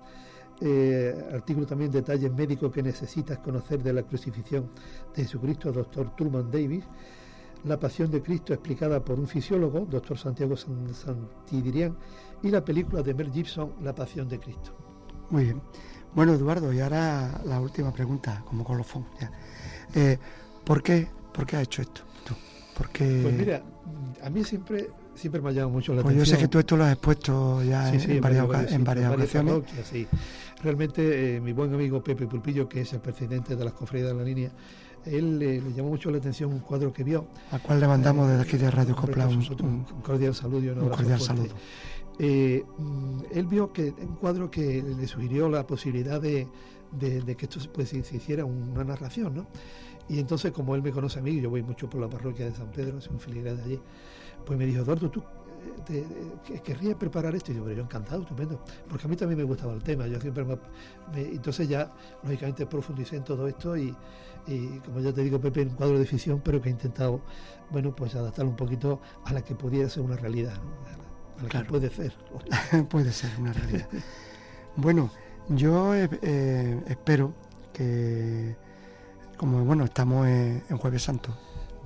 eh, artículo también detalles médicos que necesitas conocer de la crucifixión de Jesucristo, doctor Truman Davis, La pasión de Cristo explicada por un fisiólogo, doctor Santiago San- Santidirián, y la película de Mel Gibson, La pasión de Cristo. Muy bien. Bueno, Eduardo, y ahora la última pregunta, como colofón. Ya. Eh, ¿por, qué, ¿Por qué has hecho esto tú? ¿Por qué- Pues mira, a mí siempre, siempre me ha llamado mucho la Pues yo atención. sé que tú esto lo has expuesto ya Sí, en, sí, en varias, varios en varias ocasiones. sí. Realmente eh, mi buen amigo Pepe Pulpillo, que es el presidente de las cofradías de la línea, él eh, le llamó mucho la atención un cuadro que vio. al cual le mandamos desde aquí de Radio Copla un, supuesto, un- un cordial saludo y un, cordial saludo. Eh, mm, él vio que un cuadro que le sugirió la posibilidad de, de- de que esto se, pues, se, hiciera una narración, ¿no? Y entonces, como él me conoce a mí, yo voy mucho por la parroquia de San Pedro, soy un filigrés de allí, pues me dijo, Eduardo, ¿tú eh, te- que- querrías preparar esto? Y yo, pero yo encantado, estupendo, porque a mí también me gustaba el tema, yo siempre me... me- entonces ya, lógicamente, profundicé en todo esto y, y, como ya te digo, Pepe, un cuadro de ficción, pero que he intentado, bueno, pues adaptarlo un poquito a la que pudiera ser una realidad, ¿no? A la, a la Claro. que puede ser. puede ser una realidad. bueno, yo eh, eh, espero que, como bueno, estamos en, en Jueves Santo.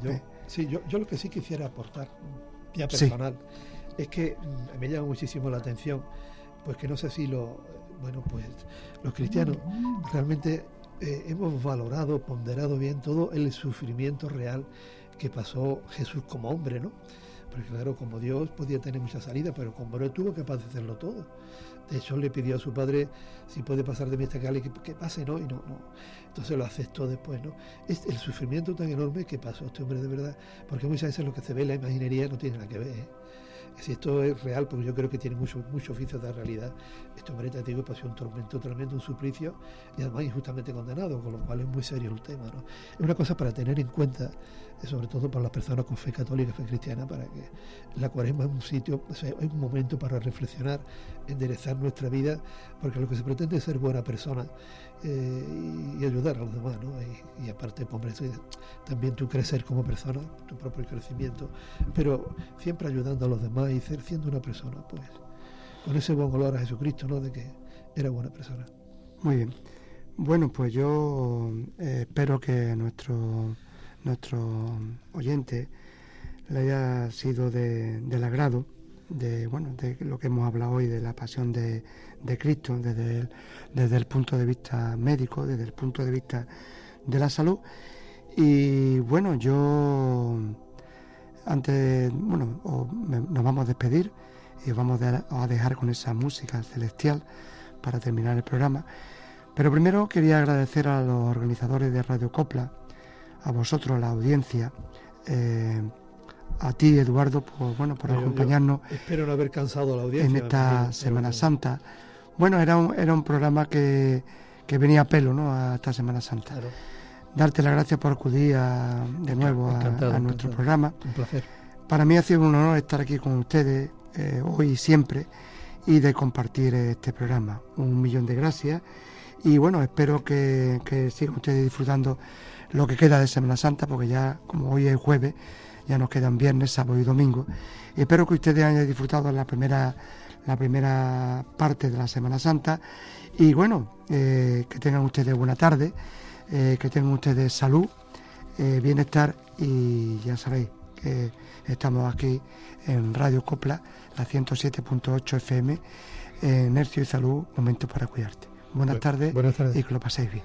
Yo, Eh. Sí, yo, yo lo que sí quisiera aportar, ya Sí. personal, es que mm, me llama muchísimo la atención, pues que no sé si lo, bueno, pues los cristianos realmente eh, hemos valorado, ponderado bien todo el sufrimiento real que pasó Jesús como hombre, ¿no? Porque claro, como Dios podía tener mucha salida, pero como hombre tuvo que padecerlo todo. De hecho, le pidió a su padre si puede pasar de mí esta cáliz, que, que pase, ¿no? Y no, no. Entonces lo aceptó después, ¿no? Es el sufrimiento tan enorme que pasó este hombre de verdad, porque muchas veces lo que se ve en la imaginería no tiene nada que ver. ¿eh? Si esto es real, porque yo creo que tiene mucho, mucho oficio de la realidad, este hombre, te digo, pasó un tormento tremendo, un suplicio, y además injustamente condenado, con lo cual es muy serio el tema, ¿no? Es una cosa para tener en cuenta, eh, sobre todo para las personas con fe católica, fe cristiana, para que la cuaresma es un sitio, es un momento para reflexionar, enderezar nuestra vida, porque lo que se pretende es ser buena persona eh, y, ayudar a los demás, ¿no? Y, y aparte, pues, hombre, también tú crecer como persona, tu propio crecimiento, pero siempre ayudando a los demás y ser siendo una persona, pues, con ese buen olor a Jesucristo, ¿no? De que era buena persona. Muy bien. Bueno, pues yo eh, espero que nuestro nuestro oyente le haya sido de- del agrado de bueno de lo que hemos hablado hoy de la pasión de, de Cristo desde el, desde el punto de vista médico, desde el punto de vista de la salud. Y bueno, yo antes, bueno, nos vamos a despedir y os vamos a a dejar con esa música celestial para terminar el programa. Pero primero quería agradecer a los organizadores de Radio Copla, a vosotros, la audiencia, eh, a ti, Eduardo, por, bueno, por acompañarnos Espero no haber cansado a la audiencia. en esta Semana Santa. Bueno, era un, era un programa que, que venía a pelo, ¿no? A esta Semana Santa. Claro, Darte las gracias por acudir a- de nuevo a, nuestro programa. un placer. Para mí ha sido un honor estar aquí con ustedes eh, hoy y siempre y de compartir este programa. Un millón de gracias y bueno, espero que, que sigan ustedes disfrutando lo que queda de Semana Santa porque ya como hoy es jueves, ya nos quedan viernes, sábado y domingo. Espero que ustedes hayan disfrutado la primera, la primera parte de la Semana Santa y bueno, eh, que tengan ustedes buena tarde, eh, que tengan ustedes salud, eh, bienestar y ya sabéis que estamos aquí en Radio Copla, la 107.8 FM, en Hercio y Salud, Momento para Cuidarte. Buenas Bu- tardes buenas tardes. y que lo paséis bien.